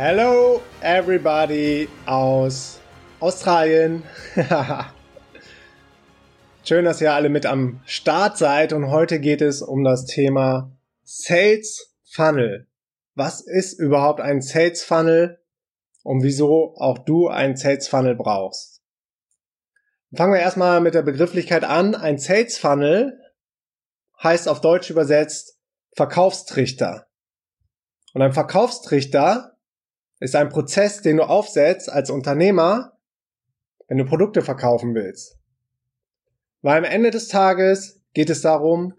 Hello everybody aus Australien. Schön, dass ihr alle mit am Start seid und heute geht es um das Thema Sales Funnel. Was ist überhaupt ein Sales Funnel und wieso auch du einen Sales Funnel brauchst? Fangen wir erstmal mit der Begrifflichkeit an. Ein Sales Funnel heißt auf Deutsch übersetzt Verkaufstrichter. Und ein Verkaufstrichter ist ein Prozess, den du aufsetzt als Unternehmer, wenn du Produkte verkaufen willst. Weil am Ende des Tages geht es darum,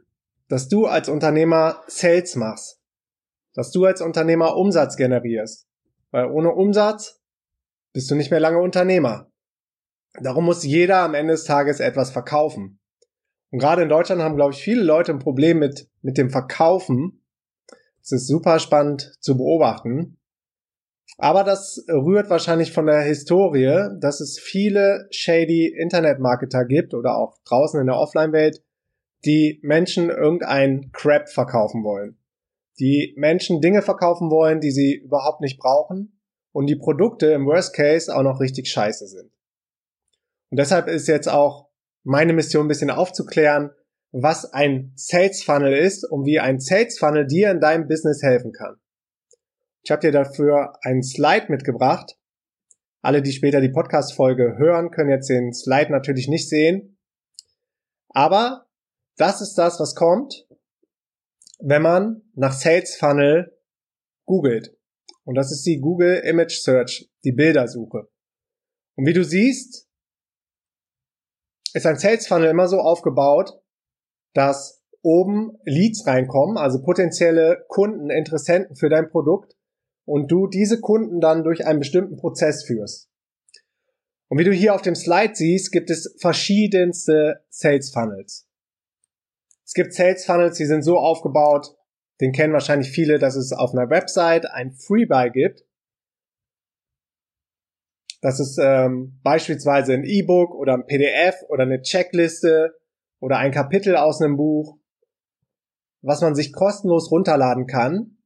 dass du als Unternehmer Sales machst. Dass du als Unternehmer Umsatz generierst. Weil ohne Umsatz bist du nicht mehr lange Unternehmer. Darum muss jeder am Ende des Tages etwas verkaufen. Und gerade in Deutschland haben, glaube ich, viele Leute ein Problem mit, mit dem Verkaufen. Es ist super spannend zu beobachten. Aber das rührt wahrscheinlich von der Historie, dass es viele shady Internetmarketer gibt oder auch draußen in der Offline-Welt, die Menschen irgendein Crap verkaufen wollen. Die Menschen Dinge verkaufen wollen, die sie überhaupt nicht brauchen und die Produkte im Worst Case auch noch richtig scheiße sind. Und deshalb ist jetzt auch meine Mission ein bisschen aufzuklären, was ein Sales Funnel ist und wie ein Sales Funnel dir in deinem Business helfen kann. Ich habe dir dafür einen Slide mitgebracht. Alle, die später die Podcast-Folge hören, können jetzt den Slide natürlich nicht sehen. Aber das ist das, was kommt, wenn man nach Sales Funnel googelt. Und das ist die Google Image Search, die Bildersuche. Und wie du siehst, ist ein Sales Funnel immer so aufgebaut, dass oben Leads reinkommen, also potenzielle Kunden, Interessenten für dein Produkt und du diese Kunden dann durch einen bestimmten Prozess führst. Und wie du hier auf dem Slide siehst, gibt es verschiedenste Sales Funnels. Es gibt Sales Funnels, die sind so aufgebaut, den kennen wahrscheinlich viele, dass es auf einer Website ein Freebuy gibt. Das ist ähm, beispielsweise ein E-Book oder ein PDF oder eine Checkliste oder ein Kapitel aus einem Buch, was man sich kostenlos runterladen kann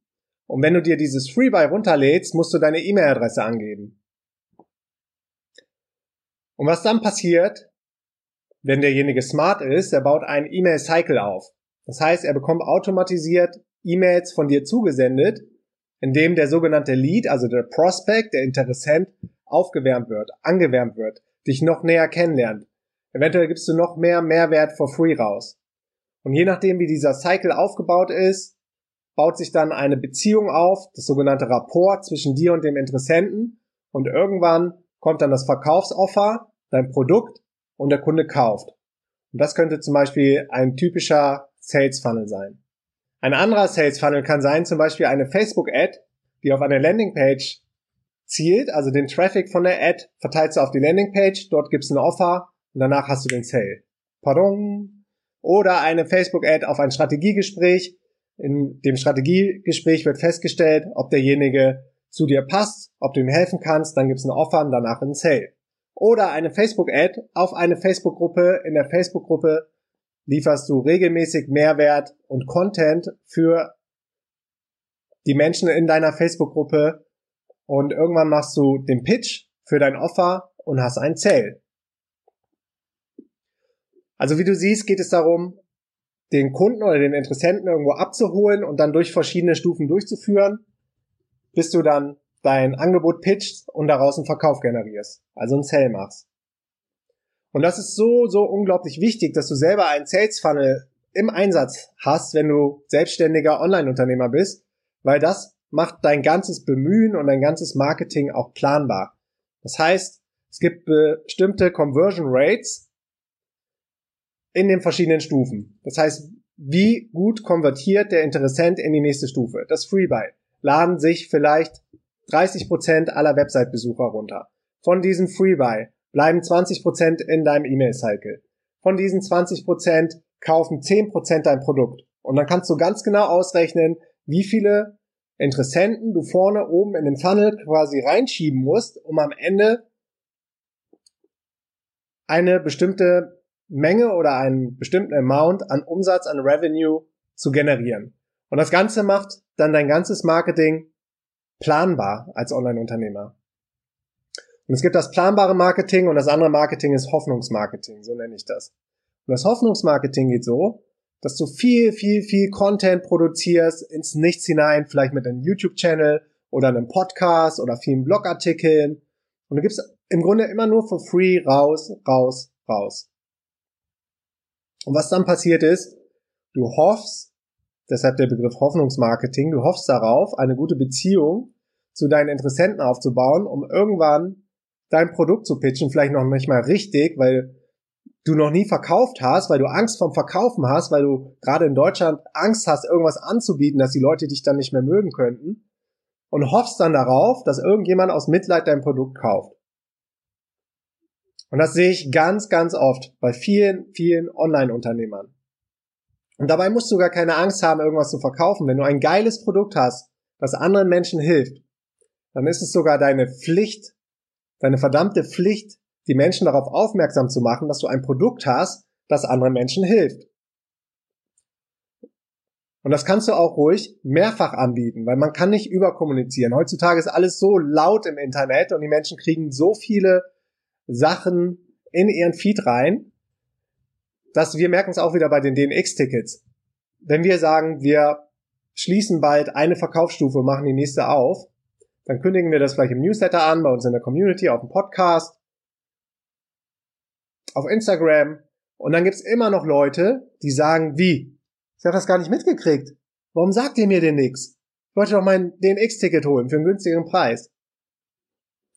und wenn du dir dieses Freebuy runterlädst, musst du deine E-Mail-Adresse angeben. Und was dann passiert, wenn derjenige smart ist, er baut einen E-Mail-Cycle auf. Das heißt, er bekommt automatisiert E-Mails von dir zugesendet, indem der sogenannte Lead, also der Prospect, der Interessent, aufgewärmt wird, angewärmt wird, dich noch näher kennenlernt. Eventuell gibst du noch mehr Mehrwert for free raus. Und je nachdem, wie dieser Cycle aufgebaut ist, baut sich dann eine Beziehung auf, das sogenannte Rapport zwischen dir und dem Interessenten und irgendwann kommt dann das Verkaufsoffer, dein Produkt und der Kunde kauft. Und das könnte zum Beispiel ein typischer Sales Funnel sein. Ein anderer Sales Funnel kann sein zum Beispiel eine Facebook-Ad, die auf eine Landingpage zielt, also den Traffic von der Ad verteilst du auf die Landingpage, dort gibst du ein Offer und danach hast du den Sale. Pardon. Oder eine Facebook-Ad auf ein Strategiegespräch, in dem Strategiegespräch wird festgestellt, ob derjenige zu dir passt, ob du ihm helfen kannst, dann gibt's ein Offer und danach ein Sale. Oder eine Facebook-Ad auf eine Facebook-Gruppe. In der Facebook-Gruppe lieferst du regelmäßig Mehrwert und Content für die Menschen in deiner Facebook-Gruppe und irgendwann machst du den Pitch für dein Offer und hast ein Sale. Also wie du siehst, geht es darum, den Kunden oder den Interessenten irgendwo abzuholen und dann durch verschiedene Stufen durchzuführen, bis du dann dein Angebot pitchst und daraus einen Verkauf generierst, also einen Sale machst. Und das ist so, so unglaublich wichtig, dass du selber einen Sales Funnel im Einsatz hast, wenn du selbstständiger Online-Unternehmer bist, weil das macht dein ganzes Bemühen und dein ganzes Marketing auch planbar. Das heißt, es gibt bestimmte Conversion Rates, in den verschiedenen Stufen. Das heißt, wie gut konvertiert der Interessent in die nächste Stufe? Das Freebuy. Laden sich vielleicht 30% aller Website-Besucher runter. Von diesem Freebuy bleiben 20% in deinem E-Mail-Cycle. Von diesen 20% kaufen 10% dein Produkt. Und dann kannst du ganz genau ausrechnen, wie viele Interessenten du vorne oben in den Funnel quasi reinschieben musst, um am Ende eine bestimmte Menge oder einen bestimmten Amount an Umsatz, an Revenue zu generieren. Und das Ganze macht dann dein ganzes Marketing planbar als Online-Unternehmer. Und es gibt das planbare Marketing und das andere Marketing ist Hoffnungsmarketing, so nenne ich das. Und das Hoffnungsmarketing geht so, dass du viel, viel, viel Content produzierst ins Nichts hinein, vielleicht mit einem YouTube-Channel oder einem Podcast oder vielen Blogartikeln. Und du gibst im Grunde immer nur for free raus, raus, raus. Und was dann passiert ist, du hoffst, deshalb der Begriff Hoffnungsmarketing, du hoffst darauf, eine gute Beziehung zu deinen Interessenten aufzubauen, um irgendwann dein Produkt zu pitchen, vielleicht noch nicht mal richtig, weil du noch nie verkauft hast, weil du Angst vom Verkaufen hast, weil du gerade in Deutschland Angst hast, irgendwas anzubieten, dass die Leute dich dann nicht mehr mögen könnten und hoffst dann darauf, dass irgendjemand aus Mitleid dein Produkt kauft. Und das sehe ich ganz, ganz oft bei vielen, vielen Online-Unternehmern. Und dabei musst du gar keine Angst haben, irgendwas zu verkaufen. Wenn du ein geiles Produkt hast, das anderen Menschen hilft, dann ist es sogar deine Pflicht, deine verdammte Pflicht, die Menschen darauf aufmerksam zu machen, dass du ein Produkt hast, das anderen Menschen hilft. Und das kannst du auch ruhig mehrfach anbieten, weil man kann nicht überkommunizieren. Heutzutage ist alles so laut im Internet und die Menschen kriegen so viele Sachen in ihren Feed rein, dass wir merken es auch wieder bei den DNX-Tickets. Wenn wir sagen, wir schließen bald eine Verkaufsstufe, machen die nächste auf, dann kündigen wir das vielleicht im Newsletter an, bei uns in der Community, auf dem Podcast auf Instagram und dann gibt's immer noch Leute, die sagen, wie? Ich habe das gar nicht mitgekriegt. Warum sagt ihr mir denn nix? Ich wollte doch mein DNX-Ticket holen für einen günstigen Preis.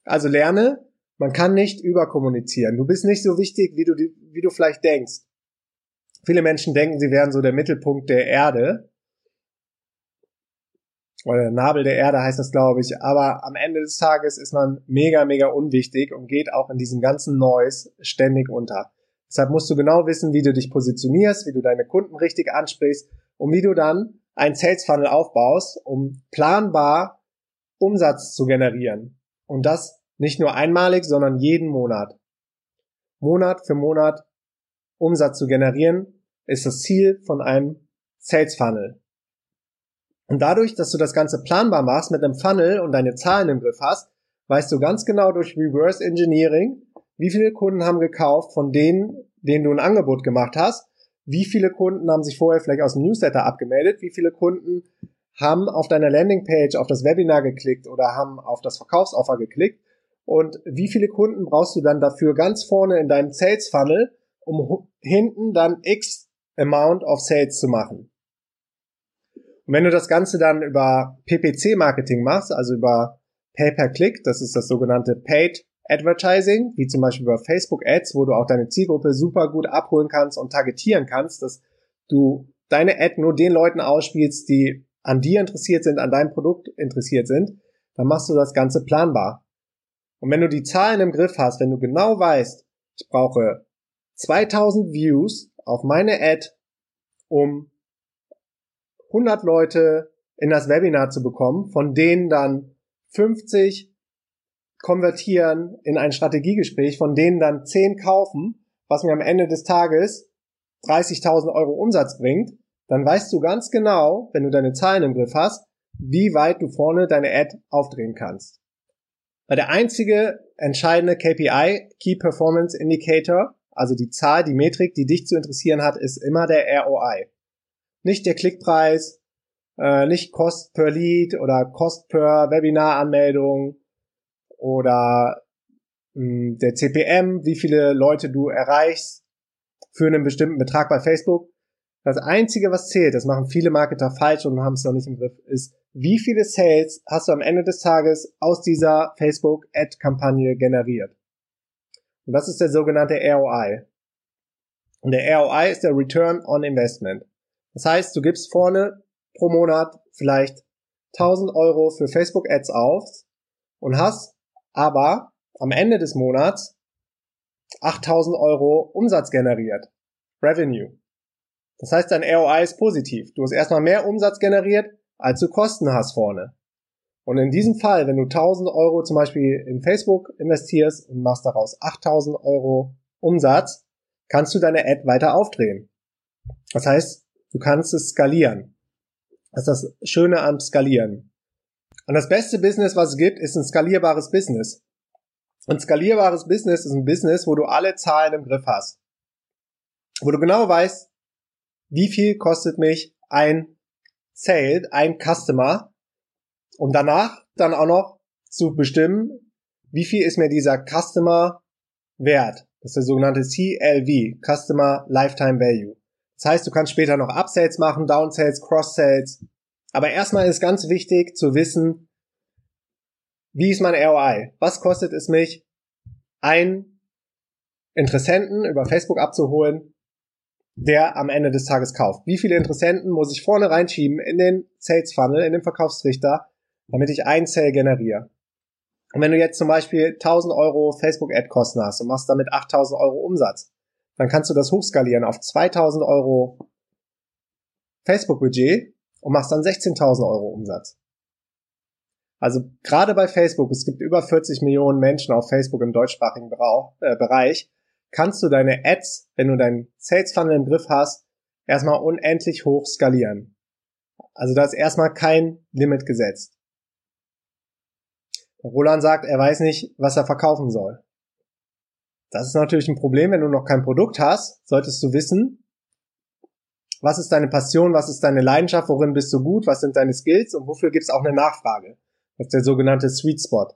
Also lerne, man kann nicht überkommunizieren. Du bist nicht so wichtig, wie du, wie du vielleicht denkst. Viele Menschen denken, sie wären so der Mittelpunkt der Erde. Oder der Nabel der Erde heißt das, glaube ich. Aber am Ende des Tages ist man mega, mega unwichtig und geht auch in diesem ganzen Noise ständig unter. Deshalb musst du genau wissen, wie du dich positionierst, wie du deine Kunden richtig ansprichst und wie du dann ein Sales Funnel aufbaust, um planbar Umsatz zu generieren. Und das nicht nur einmalig, sondern jeden Monat. Monat für Monat Umsatz zu generieren, ist das Ziel von einem Sales Funnel. Und dadurch, dass du das Ganze planbar machst mit einem Funnel und deine Zahlen im Griff hast, weißt du ganz genau durch Reverse Engineering, wie viele Kunden haben gekauft von denen, denen du ein Angebot gemacht hast, wie viele Kunden haben sich vorher vielleicht aus dem Newsletter abgemeldet, wie viele Kunden haben auf deiner Landingpage auf das Webinar geklickt oder haben auf das Verkaufsoffer geklickt und wie viele Kunden brauchst du dann dafür ganz vorne in deinem Sales Funnel, um hinten dann X Amount of Sales zu machen. Und wenn du das Ganze dann über PPC-Marketing machst, also über Pay-per-Click, das ist das sogenannte Paid Advertising, wie zum Beispiel über Facebook Ads, wo du auch deine Zielgruppe super gut abholen kannst und targetieren kannst, dass du deine Ad nur den Leuten ausspielst, die an dir interessiert sind, an deinem Produkt interessiert sind, dann machst du das Ganze planbar. Und wenn du die Zahlen im Griff hast, wenn du genau weißt, ich brauche 2000 Views auf meine Ad, um 100 Leute in das Webinar zu bekommen, von denen dann 50 konvertieren in ein Strategiegespräch, von denen dann 10 kaufen, was mir am Ende des Tages 30.000 Euro Umsatz bringt, dann weißt du ganz genau, wenn du deine Zahlen im Griff hast, wie weit du vorne deine Ad aufdrehen kannst. Weil der einzige entscheidende KPI, Key Performance Indicator, also die Zahl, die Metrik, die dich zu interessieren hat, ist immer der ROI nicht der Klickpreis, äh, nicht Cost per Lead oder Cost per Webinar-Anmeldung oder mh, hm, der CPM, wie viele Leute du erreichst für einen bestimmten Betrag bei Facebook. Das Einzige, was zählt, das machen viele Marketer falsch und haben es noch nicht im Griff, ist, wie viele Sales hast du am Ende des Tages aus dieser Facebook-Ad-Kampagne generiert. Und das ist der sogenannte ROI. Und der ROI ist der Return on Investment. Das heißt, du gibst vorne pro Monat vielleicht 1000 Euro für Facebook Ads auf, und hast aber am Ende des Monats 8000 Euro Umsatz generiert. Revenue. Das heißt, dein ROI ist positiv. Du hast erstmal mehr Umsatz generiert, als du Kosten hast vorne. Und in diesem Fall, wenn du 1000 Euro zum Beispiel in Facebook investierst und machst daraus 8000 Euro Umsatz, kannst du deine Ad weiter aufdrehen. Das heißt, du kannst es skalieren. Das ist das Schöne am Skalieren. Und das beste Business, was es gibt, ist ein skalierbares Business. Und skalierbares Business ist ein Business, wo du alle Zahlen im Griff hast. Wo du genau weißt, wie viel kostet mich ein Sale, ein Customer um danach dann auch noch zu bestimmen, wie viel ist mir dieser Customer wert. Das ist der sogenannte CLV, Customer Lifetime Value. Das heißt, du kannst später noch Upsells machen, Downsells, Cross-Sales. Aber erstmal ist ganz wichtig zu wissen, wie ist mein ROI? Was kostet es mich, einen Interessenten über Facebook abzuholen, der am Ende des Tages kauft? Wie viele Interessenten muss ich vorne reinschieben in den Sales Funnel, in den Verkaufstrichter, damit ich ein Sale generiere. Und wenn du jetzt zum Beispiel 1000 Euro Facebook-Ad-Kosten hast und machst damit 8000 Euro Umsatz, dann kannst du das hochskalieren auf 2000 Euro Facebook-Budget und machst dann 16.000 Euro Umsatz. Also gerade bei Facebook, es gibt über 40 Millionen Menschen auf Facebook im deutschsprachigen äh, Bereich, kannst du deine Ads, wenn du deinen Sales Funnel im Griff hast, erstmal unendlich hoch skalieren. Also da ist erstmal kein Limit gesetzt. Roland sagt, er weiß nicht, was er verkaufen soll. Das ist natürlich ein Problem, wenn du noch kein Produkt hast, solltest du wissen, was ist deine Passion, was ist deine Leidenschaft, worin bist du gut, was sind deine Skills und wofür gibt es auch eine Nachfrage. Das ist der sogenannte Sweet Spot.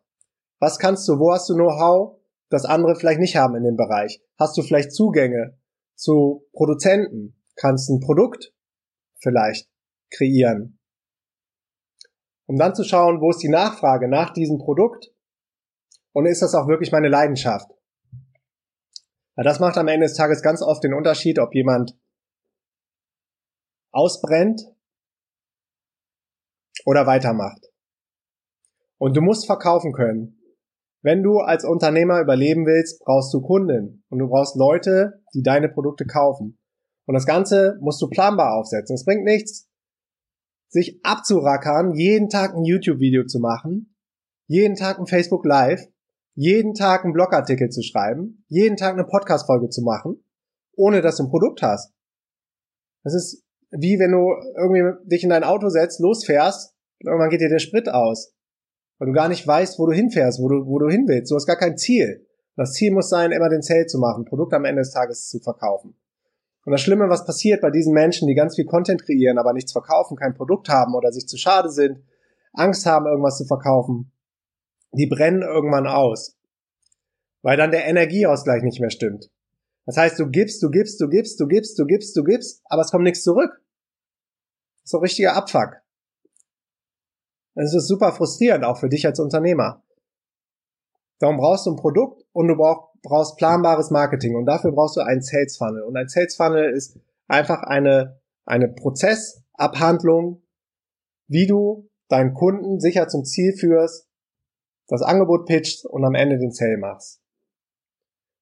Was kannst du, wo hast du Know-how, das andere vielleicht nicht haben in dem Bereich? Hast du vielleicht Zugänge zu Produzenten? Kannst ein Produkt vielleicht kreieren? um dann zu schauen, wo ist die Nachfrage nach diesem Produkt und ist das auch wirklich meine Leidenschaft. Weil das macht am Ende des Tages ganz oft den Unterschied, ob jemand ausbrennt oder weitermacht. Und du musst verkaufen können. Wenn du als Unternehmer überleben willst, brauchst du Kunden und du brauchst Leute, die deine Produkte kaufen. Und das Ganze musst du planbar aufsetzen. Es bringt nichts, sich abzurackern, jeden Tag ein YouTube-Video zu machen, jeden Tag ein Facebook Live, jeden Tag einen Blogartikel zu schreiben, jeden Tag eine Podcast-Folge zu machen, ohne dass du ein Produkt hast. Das ist wie wenn du irgendwie dich in dein Auto setzt, losfährst und irgendwann geht dir der Sprit aus. Weil du gar nicht weißt, wo du hinfährst, wo du, wo du hin willst. Du hast gar kein Ziel. Das Ziel muss sein, immer den Sale zu machen, Produkt am Ende des Tages zu verkaufen. Und das Schlimme, was passiert bei diesen Menschen, die ganz viel Content kreieren, aber nichts verkaufen, kein Produkt haben oder sich zu schade sind, Angst haben, irgendwas zu verkaufen, die brennen irgendwann aus. Weil dann der Energieausgleich nicht mehr stimmt. Das heißt, du gibst, du gibst, du gibst, du gibst, du gibst, du gibst, aber es kommt nichts zurück. Das ist ein richtiger Abfuck. Das ist super frustrierend, auch für dich als Unternehmer. Darum brauchst du ein Produkt und du brauchst brauchst planbares Marketing und dafür brauchst du einen Sales Funnel. Und ein Sales Funnel ist einfach eine, eine Prozessabhandlung, wie du deinen Kunden sicher zum Ziel führst, das Angebot pitcht und am Ende den Sale machst.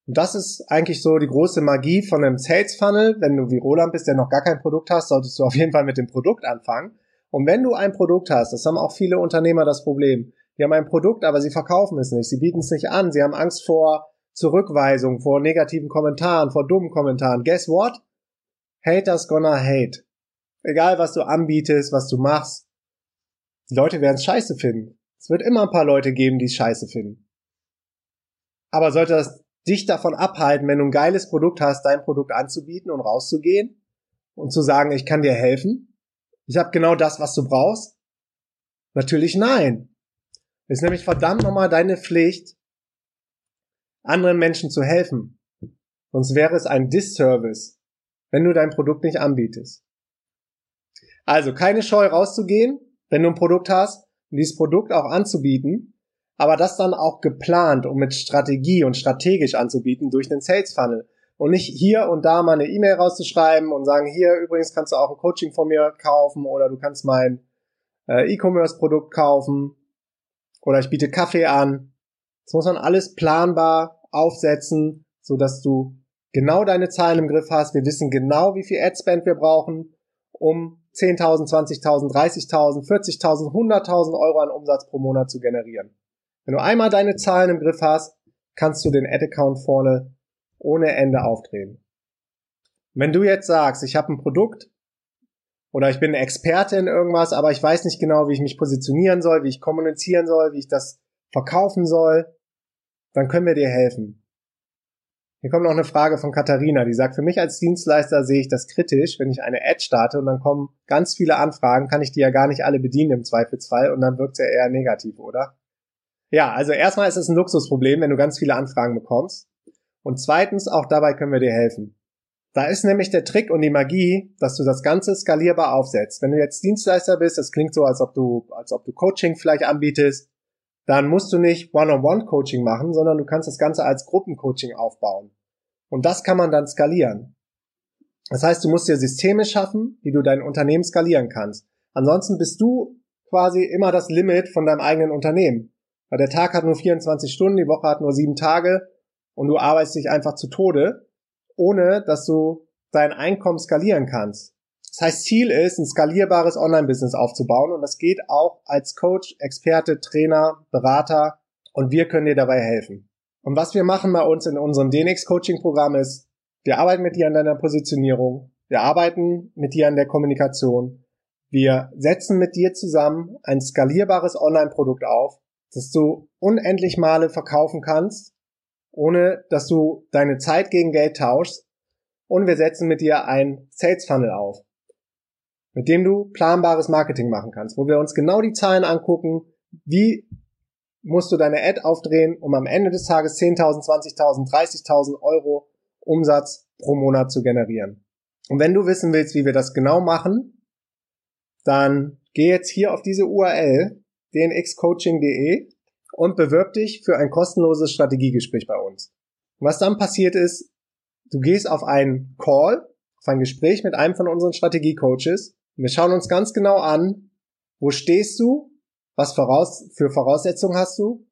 Und das ist eigentlich so die große Magie von einem Sales Funnel. Wenn du wie Roland bist, der noch gar kein Produkt hast, solltest du auf jeden Fall mit dem Produkt anfangen. Und wenn du ein Produkt hast, das haben auch viele Unternehmer das Problem. Die haben ein Produkt, aber sie verkaufen es nicht. Sie bieten es nicht an. Sie haben Angst vor Zurückweisung, vor negativen Kommentaren, vor dummen Kommentaren. Guess what? Haters gonna hate. Egal, was du anbietest, was du machst. Die Leute werden es scheiße finden. Es wird immer ein paar Leute geben, die es scheiße finden. Aber sollte das dich davon abhalten, wenn du ein geiles Produkt hast, dein Produkt anzubieten und rauszugehen und zu sagen, ich kann dir helfen? Ich habe genau das, was du brauchst? Natürlich nein. Es ist nämlich verdammt nochmal deine Pflicht, anderen Menschen zu helfen. Sonst wäre es ein Disservice, wenn du dein Produkt nicht anbietest. Also keine Scheu rauszugehen, wenn du ein Produkt hast und dieses Produkt auch anzubieten, aber das dann auch geplant und mit Strategie und strategisch anzubieten durch den Sales Funnel und nicht hier und da mal eine E-Mail rauszuschreiben und sagen, hier übrigens kannst du auch ein Coaching von mir kaufen oder du kannst mein äh, E-Commerce Produkt kaufen oder ich biete Kaffee an. Das muss man alles planbar aufsetzen, so dass du genau deine Zahlen im Griff hast. Wir wissen genau, wie viel Adspend wir brauchen, um 10.000, 20.000, 30.000, 40.000, 100.000 Euro an Umsatz pro Monat zu generieren. Wenn du einmal deine Zahlen im Griff hast, kannst du den Ad-Account vorne ohne Ende aufdrehen. Wenn du jetzt sagst, ich habe ein Produkt oder ich bin Experte in irgendwas, aber ich weiß nicht genau, wie ich mich positionieren soll, wie ich kommunizieren soll, wie ich das verkaufen soll, dann können wir dir helfen. Hier kommt noch eine Frage von Katharina, die sagt, für mich als Dienstleister sehe ich das kritisch, wenn ich eine Ad starte und dann kommen ganz viele Anfragen, kann ich die ja gar nicht alle bedienen im Zweifelsfall und dann wirkt es ja eher negativ, oder? Ja, also erstmal ist es ein Luxusproblem, wenn du ganz viele Anfragen bekommst. Und zweitens, auch dabei können wir dir helfen. Da ist nämlich der Trick und die Magie, dass du das Ganze skalierbar aufsetzt. Wenn du jetzt Dienstleister bist, das klingt so, als ob du, als ob du Coaching vielleicht anbietest, dann musst du nicht One-on-One-Coaching machen, sondern du kannst das Ganze als Gruppencoaching aufbauen. Und das kann man dann skalieren. Das heißt, du musst dir Systeme schaffen, wie du dein Unternehmen skalieren kannst. Ansonsten bist du quasi immer das Limit von deinem eigenen Unternehmen. Weil der Tag hat nur 24 Stunden, die Woche hat nur sieben Tage und du arbeitest dich einfach zu Tode, ohne dass du dein Einkommen skalieren kannst. Das heißt, Ziel ist, ein skalierbares Online-Business aufzubauen. Und das geht auch als Coach, Experte, Trainer, Berater. Und wir können dir dabei helfen. Und was wir machen bei uns in unserem DNX Coaching Programm ist, wir arbeiten mit dir an deiner Positionierung, wir arbeiten mit dir an der Kommunikation, wir setzen mit dir zusammen ein skalierbares Online-Produkt auf, das du unendlich Male verkaufen kannst, ohne dass du deine Zeit gegen Geld tauschst und wir setzen mit dir ein Sales Funnel auf mit dem du planbares Marketing machen kannst, wo wir uns genau die Zahlen angucken, wie musst du deine Ad aufdrehen, um am Ende des Tages 10.000, 20.000, 30.000 Euro Umsatz pro Monat zu generieren. Und wenn du wissen willst, wie wir das genau machen, dann geh jetzt hier auf diese URL dnxcoaching.de und bewirb dich für ein kostenloses Strategiegespräch bei uns. Und was dann passiert ist, du gehst auf einen Call, auf ein Gespräch mit einem von unseren Strategiecoaches wir schauen uns ganz genau an, wo stehst du, was voraus für Voraussetzungen hast du,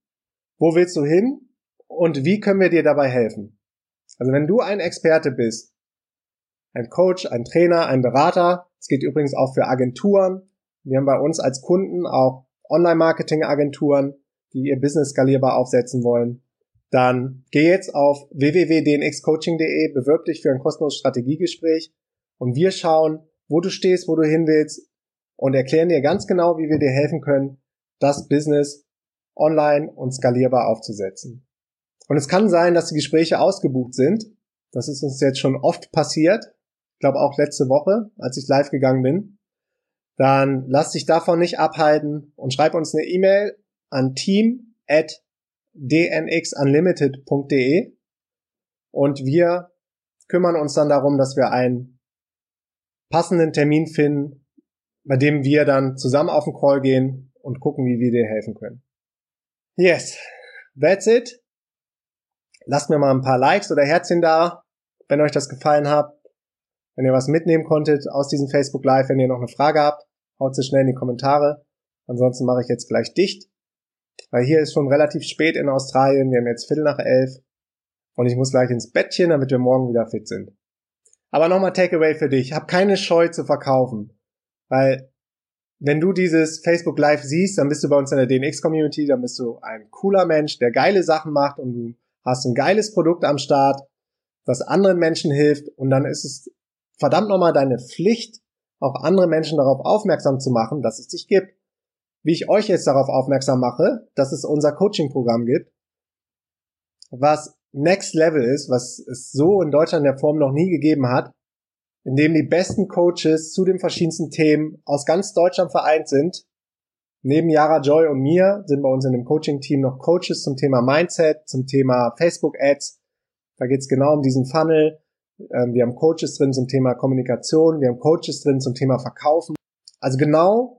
wo willst du hin und wie können wir dir dabei helfen. Also wenn du ein Experte bist, ein Coach, ein Trainer, ein Berater, es geht übrigens auch für Agenturen. Wir haben bei uns als Kunden auch Online-Marketing-Agenturen, die ihr Business skalierbar aufsetzen wollen. Dann geh jetzt auf www.dnxcoaching.de, bewirb dich für ein kostenloses Strategiegespräch und wir schauen, wo du stehst, wo du hin willst und erklären dir ganz genau, wie wir dir helfen können, das Business online und skalierbar aufzusetzen. Und es kann sein, dass die Gespräche ausgebucht sind. Das ist uns jetzt schon oft passiert. Ich glaube auch letzte Woche, als ich live gegangen bin. Dann lass dich davon nicht abhalten und schreib uns eine E-Mail an team at dnxunlimited.de und wir kümmern uns dann darum, dass wir ein passenden Termin finden, bei dem wir dann zusammen auf den Call gehen und gucken, wie wir dir helfen können. Yes, that's it. Lasst mir mal ein paar Likes oder Herzchen da, wenn euch das gefallen hat. Wenn ihr was mitnehmen konntet aus diesem Facebook Live, wenn ihr noch eine Frage habt, haut sie schnell in die Kommentare. Ansonsten mache ich jetzt gleich dicht, weil hier ist schon relativ spät in Australien. Wir haben jetzt Viertel nach elf und ich muss gleich ins Bettchen, damit wir morgen wieder fit sind. Aber nochmal Takeaway für dich. Hab keine Scheu zu verkaufen. Weil, wenn du dieses Facebook Live siehst, dann bist du bei uns in der DNX Community, dann bist du ein cooler Mensch, der geile Sachen macht und du hast ein geiles Produkt am Start, das anderen Menschen hilft und dann ist es verdammt nochmal deine Pflicht, auch andere Menschen darauf aufmerksam zu machen, dass es dich gibt. Wie ich euch jetzt darauf aufmerksam mache, dass es unser Coaching-Programm gibt, was Next Level ist, was es so in Deutschland in der Form noch nie gegeben hat, in dem die besten Coaches zu den verschiedensten Themen aus ganz Deutschland vereint sind. Neben Yara Joy und mir sind bei uns in dem Coaching-Team noch Coaches zum Thema Mindset, zum Thema Facebook-Ads. Da geht es genau um diesen Funnel. Ähm, wir haben Coaches drin zum Thema Kommunikation, wir haben Coaches drin zum Thema Verkaufen. Also genau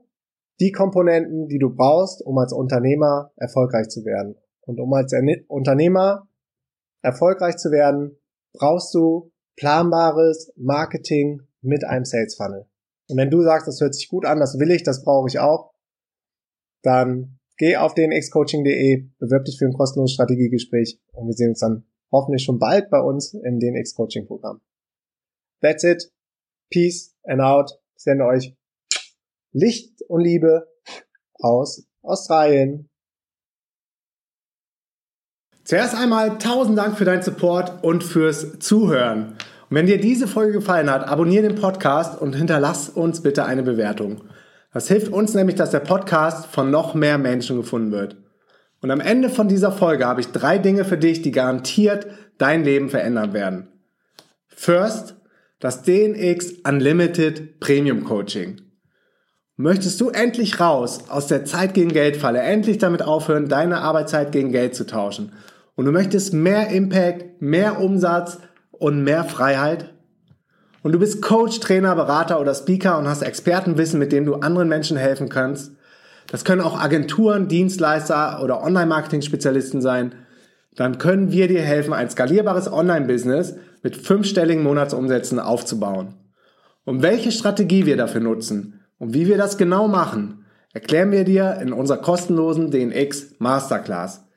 die Komponenten, die du brauchst, um als Unternehmer erfolgreich zu werden. Und um als Unternehmer erfolgreich zu werden, brauchst du planbares Marketing mit einem Sales Funnel. Und wenn du sagst, das hört sich gut an, das will ich, das brauche ich auch, dann Geh auf dnxcoaching.de, bewirb dich für ein kostenloses Strategiegespräch und wir sehen uns dann hoffentlich schon bald bei uns im DNX Coaching Programm. That's it. Peace and out. Ich sende euch Licht und Liebe aus Australien. Zuerst einmal tausend Dank für deinen Support und fürs Zuhören. Und wenn dir diese Folge gefallen hat, abonniere den Podcast und hinterlass uns bitte eine Bewertung. Das hilft uns nämlich, dass der Podcast von noch mehr Menschen gefunden wird. Und am Ende von dieser Folge habe ich drei Dinge für dich, die garantiert dein Leben verändern werden. First, das DNX Unlimited Premium Coaching. Möchtest du endlich raus aus der Zeit gegen Geld Falle, endlich damit aufhören, deine Arbeitszeit gegen Geld zu tauschen? Und du möchtest mehr Impact, mehr Umsatz und mehr Freiheit? Und du bist Coach, Trainer, Berater oder Speaker und hast Expertenwissen, mit dem du anderen Menschen helfen kannst? Das können auch Agenturen, Dienstleister oder Online-Marketing-Spezialisten sein. Dann können wir dir helfen, ein skalierbares Online-Business mit fünfstelligen Monatsumsätzen aufzubauen. Und welche Strategie wir dafür nutzen, und wie wir das genau machen, erklären wir dir in unserer kostenlosen DNX Masterclass.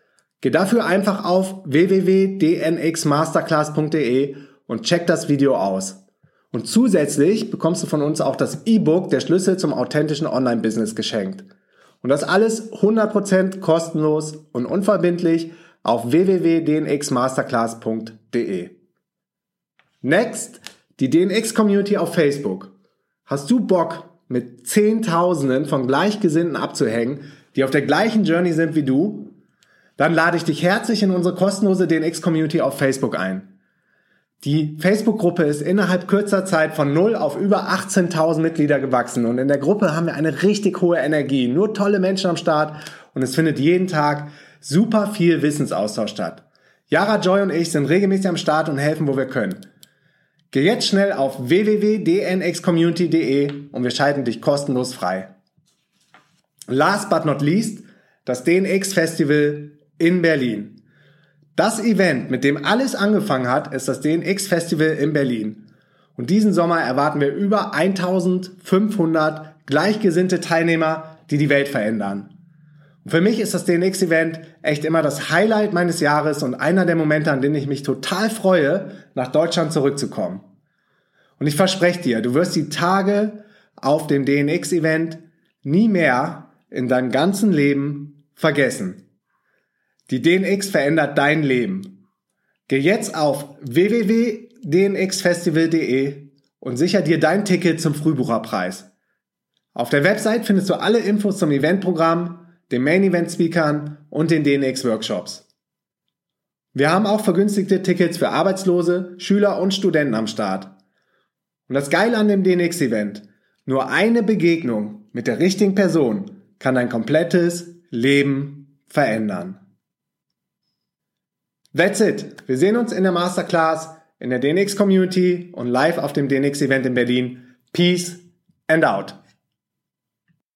Geh dafür einfach auf www.dnxmasterclass.de und check das Video aus. Und zusätzlich bekommst du von uns auch das E-Book Der Schlüssel zum authentischen Online-Business geschenkt. Und das alles 100% kostenlos und unverbindlich auf www.dnxmasterclass.de. Next, die DNX Community auf Facebook. Hast du Bock, mit Zehntausenden von Gleichgesinnten abzuhängen, die auf der gleichen Journey sind wie du, dann lade ich dich herzlich in unsere kostenlose DNX-Community auf Facebook ein. Die Facebook-Gruppe ist innerhalb kürzer Zeit von 0 auf über 18.000 Mitglieder gewachsen und in der Gruppe haben wir eine richtig hohe Energie, nur tolle Menschen am Start und es findet jeden Tag super viel Wissensaustausch statt. Yara Joy und ich sind regelmäßig am Start und helfen, wo wir können. Geh jetzt schnell auf www.dnxcommunity.de und wir schalten dich kostenlos frei. Last but not least, das DNX Festival in Berlin. Das Event, mit dem alles angefangen hat, ist das DNX Festival in Berlin. Und diesen Sommer erwarten wir über 1500 gleichgesinnte Teilnehmer, die die Welt verändern. Für mich ist das DNX-Event echt immer das Highlight meines Jahres und einer der Momente, an denen ich mich total freue, nach Deutschland zurückzukommen. Und ich verspreche dir, du wirst die Tage auf dem DNX-Event nie mehr in deinem ganzen Leben vergessen. Die DNX verändert dein Leben. Geh jetzt auf www.dnxfestival.de und sicher dir dein Ticket zum Frühbucherpreis. Auf der Website findest du alle Infos zum Eventprogramm, den Main Event Speakern und den DNX Workshops. Wir haben auch vergünstigte Tickets für Arbeitslose, Schüler und Studenten am Start. Und das Geile an dem DNX Event, nur eine Begegnung mit der richtigen Person kann dein komplettes Leben verändern. That's it. Wir sehen uns in der Masterclass, in der DNX Community und live auf dem DNX Event in Berlin. Peace and out.